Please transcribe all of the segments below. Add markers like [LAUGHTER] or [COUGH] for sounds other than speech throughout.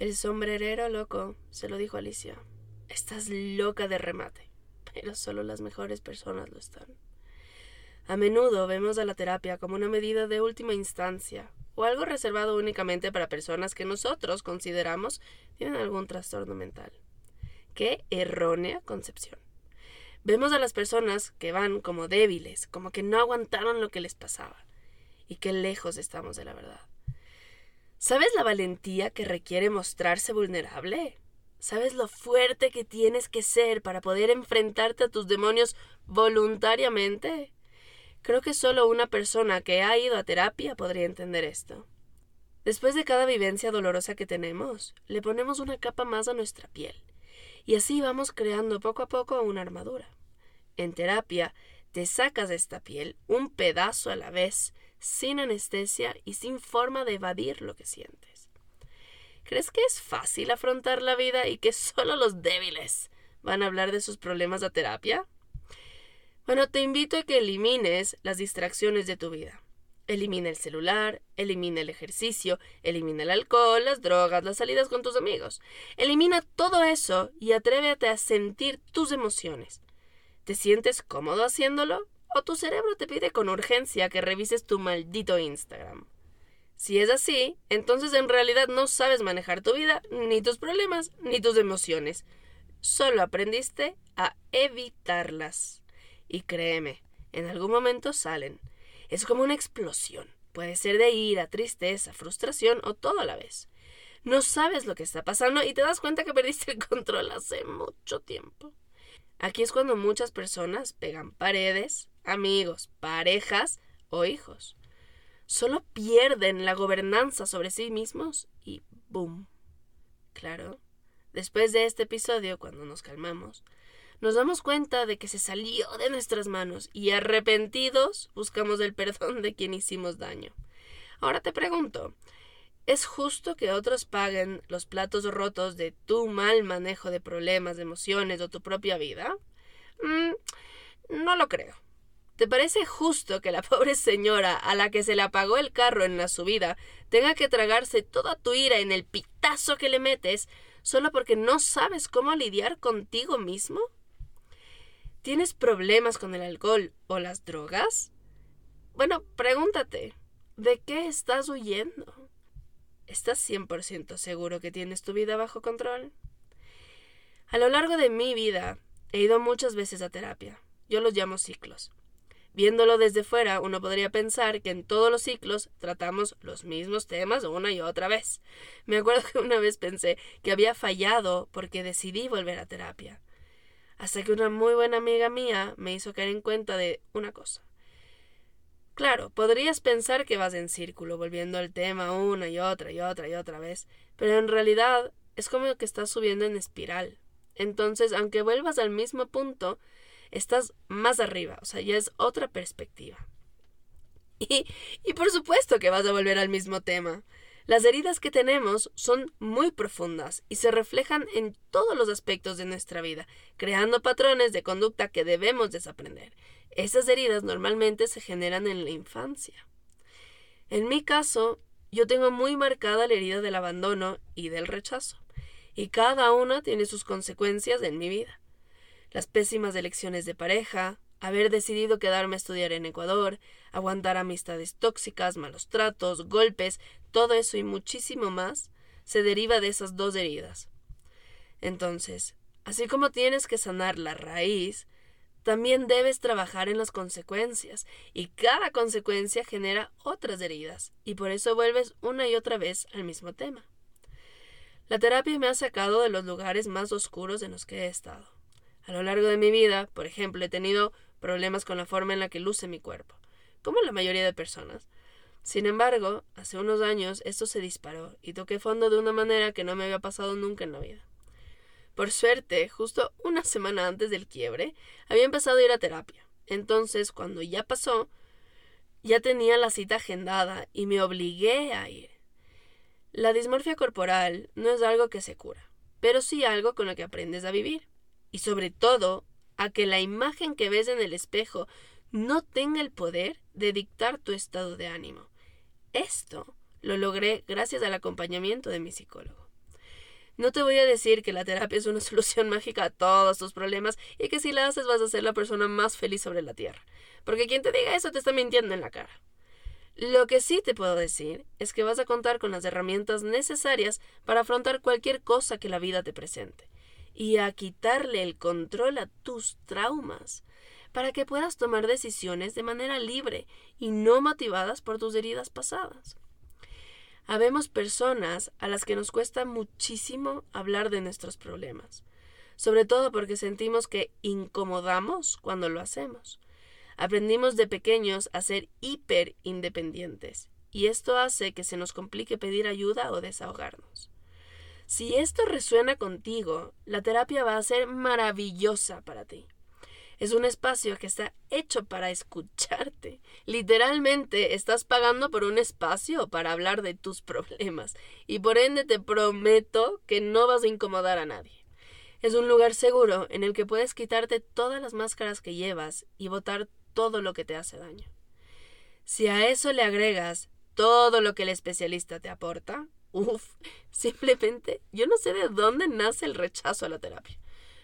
El sombrerero loco se lo dijo a Alicia. Estás loca de remate, pero solo las mejores personas lo están. A menudo vemos a la terapia como una medida de última instancia, o algo reservado únicamente para personas que nosotros consideramos tienen algún trastorno mental. Qué errónea concepción. Vemos a las personas que van como débiles, como que no aguantaron lo que les pasaba, y qué lejos estamos de la verdad. ¿Sabes la valentía que requiere mostrarse vulnerable? ¿Sabes lo fuerte que tienes que ser para poder enfrentarte a tus demonios voluntariamente? Creo que solo una persona que ha ido a terapia podría entender esto. Después de cada vivencia dolorosa que tenemos, le ponemos una capa más a nuestra piel, y así vamos creando poco a poco una armadura. En terapia, te sacas de esta piel un pedazo a la vez, sin anestesia y sin forma de evadir lo que sientes. ¿Crees que es fácil afrontar la vida y que solo los débiles van a hablar de sus problemas a terapia? Bueno, te invito a que elimines las distracciones de tu vida. Elimina el celular, elimina el ejercicio, elimina el alcohol, las drogas, las salidas con tus amigos. Elimina todo eso y atrévete a sentir tus emociones. ¿Te sientes cómodo haciéndolo? ¿O tu cerebro te pide con urgencia que revises tu maldito Instagram? Si es así, entonces en realidad no sabes manejar tu vida, ni tus problemas, ni tus emociones. Solo aprendiste a evitarlas. Y créeme, en algún momento salen. Es como una explosión. Puede ser de ira, tristeza, frustración o todo a la vez. No sabes lo que está pasando y te das cuenta que perdiste el control hace mucho tiempo. Aquí es cuando muchas personas pegan paredes, amigos, parejas o hijos. Solo pierden la gobernanza sobre sí mismos y ¡boom! Claro, después de este episodio, cuando nos calmamos, nos damos cuenta de que se salió de nuestras manos y arrepentidos buscamos el perdón de quien hicimos daño. Ahora te pregunto, ¿es justo que otros paguen los platos rotos de tu mal manejo de problemas, de emociones o tu propia vida? Mm, no lo creo. ¿Te parece justo que la pobre señora a la que se le apagó el carro en la subida tenga que tragarse toda tu ira en el pitazo que le metes solo porque no sabes cómo lidiar contigo mismo? ¿Tienes problemas con el alcohol o las drogas? Bueno, pregúntate, ¿de qué estás huyendo? ¿Estás 100% seguro que tienes tu vida bajo control? A lo largo de mi vida he ido muchas veces a terapia. Yo los llamo ciclos. Viéndolo desde fuera, uno podría pensar que en todos los ciclos tratamos los mismos temas una y otra vez. Me acuerdo que una vez pensé que había fallado porque decidí volver a terapia hasta que una muy buena amiga mía me hizo caer en cuenta de una cosa. Claro, podrías pensar que vas en círculo, volviendo al tema una y otra y otra y otra vez, pero en realidad es como que estás subiendo en espiral. Entonces, aunque vuelvas al mismo punto, estás más arriba, o sea, ya es otra perspectiva. [LAUGHS] Y, y por supuesto que vas a volver al mismo tema. Las heridas que tenemos son muy profundas y se reflejan en todos los aspectos de nuestra vida, creando patrones de conducta que debemos desaprender. Esas heridas normalmente se generan en la infancia. En mi caso, yo tengo muy marcada la herida del abandono y del rechazo, y cada una tiene sus consecuencias en mi vida. Las pésimas elecciones de pareja, haber decidido quedarme a estudiar en Ecuador, aguantar amistades tóxicas, malos tratos, golpes, todo eso y muchísimo más se deriva de esas dos heridas. Entonces, así como tienes que sanar la raíz, también debes trabajar en las consecuencias, y cada consecuencia genera otras heridas, y por eso vuelves una y otra vez al mismo tema. La terapia me ha sacado de los lugares más oscuros en los que he estado. A lo largo de mi vida, por ejemplo, he tenido problemas con la forma en la que luce mi cuerpo, como la mayoría de personas. Sin embargo, hace unos años esto se disparó y toqué fondo de una manera que no me había pasado nunca en la vida. Por suerte, justo una semana antes del quiebre, había empezado a ir a terapia. Entonces, cuando ya pasó, ya tenía la cita agendada y me obligué a ir. La dismorfia corporal no es algo que se cura, pero sí algo con lo que aprendes a vivir. Y sobre todo, a que la imagen que ves en el espejo no tenga el poder de dictar tu estado de ánimo. Esto lo logré gracias al acompañamiento de mi psicólogo. No te voy a decir que la terapia es una [LAUGHS] solución mágica a todos tus problemas y que si la haces vas a ser la persona más feliz sobre la tierra, porque quien te diga eso te está mintiendo en la cara. Lo que sí te puedo decir es que vas a contar con las herramientas necesarias para afrontar cualquier cosa que la vida te presente y a quitarle el control a tus traumas para que puedas tomar decisiones de manera libre y no motivadas por tus heridas pasadas. Habemos personas a las que nos cuesta muchísimo hablar de nuestros problemas, sobre todo porque sentimos que incomodamos cuando lo hacemos. Aprendimos de pequeños a ser hiper independientes, y esto hace que se nos complique pedir ayuda o desahogarnos. Si esto resuena contigo, la terapia va a ser maravillosa para ti. Es un espacio que está hecho para escucharte. Literalmente estás pagando por un espacio para hablar de tus problemas y por ende te prometo que no vas a incomodar a nadie. Es un lugar seguro en el que puedes quitarte todas las máscaras que llevas y botar todo lo que te hace daño. Si a eso le agregas todo lo que el especialista te aporta, uff, simplemente yo no sé de dónde nace el rechazo a la terapia,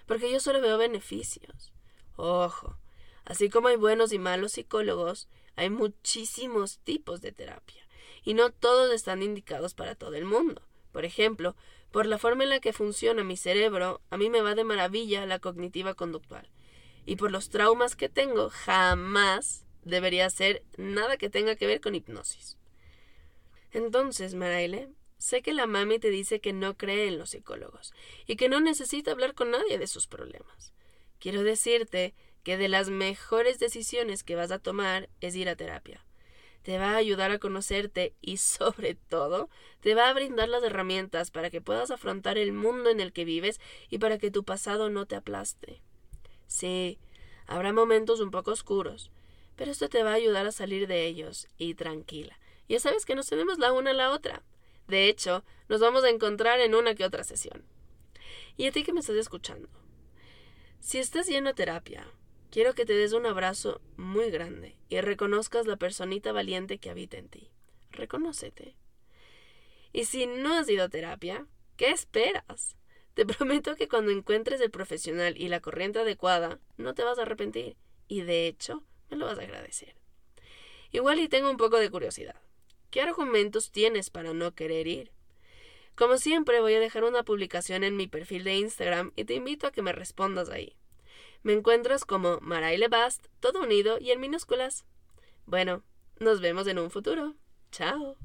porque yo solo veo beneficios. Ojo, así como hay buenos y malos psicólogos, hay muchísimos tipos de terapia, y no todos están indicados para todo el mundo. Por ejemplo, por la forma en la que funciona mi cerebro, a mí me va de maravilla la cognitiva conductual. Y por los traumas que tengo, jamás debería hacer nada que tenga que ver con hipnosis. Entonces, Maraile, sé que la mami te dice que no cree en los psicólogos y que no necesita hablar con nadie de sus problemas. Quiero decirte que de las mejores decisiones que vas a tomar es ir a terapia. Te va a ayudar a conocerte y sobre todo te va a brindar las herramientas para que puedas afrontar el mundo en el que vives y para que tu pasado no te aplaste. Sí, habrá momentos un poco oscuros, pero esto te va a ayudar a salir de ellos y tranquila. Ya sabes que nos tenemos la una a la otra. De hecho, nos vamos a encontrar en una que otra sesión. Y a ti que me estás escuchando, si estás yendo a terapia, quiero que te des un abrazo muy grande y reconozcas la personita valiente que habita en ti. Reconócete. Y si no has ido a terapia, ¿qué esperas? Te [LAUGHS] prometo que cuando encuentres el profesional y la corriente adecuada, no te vas a arrepentir y de hecho me lo vas a agradecer. Igual y tengo un poco de curiosidad. ¿Qué argumentos tienes para no querer ir? Como siempre, voy a dejar una publicación en mi perfil de Instagram y te invito a que me respondas ahí. Me encuentras como Maraile Bast, todo unido y en minúsculas. Bueno, nos vemos en un futuro. Chao.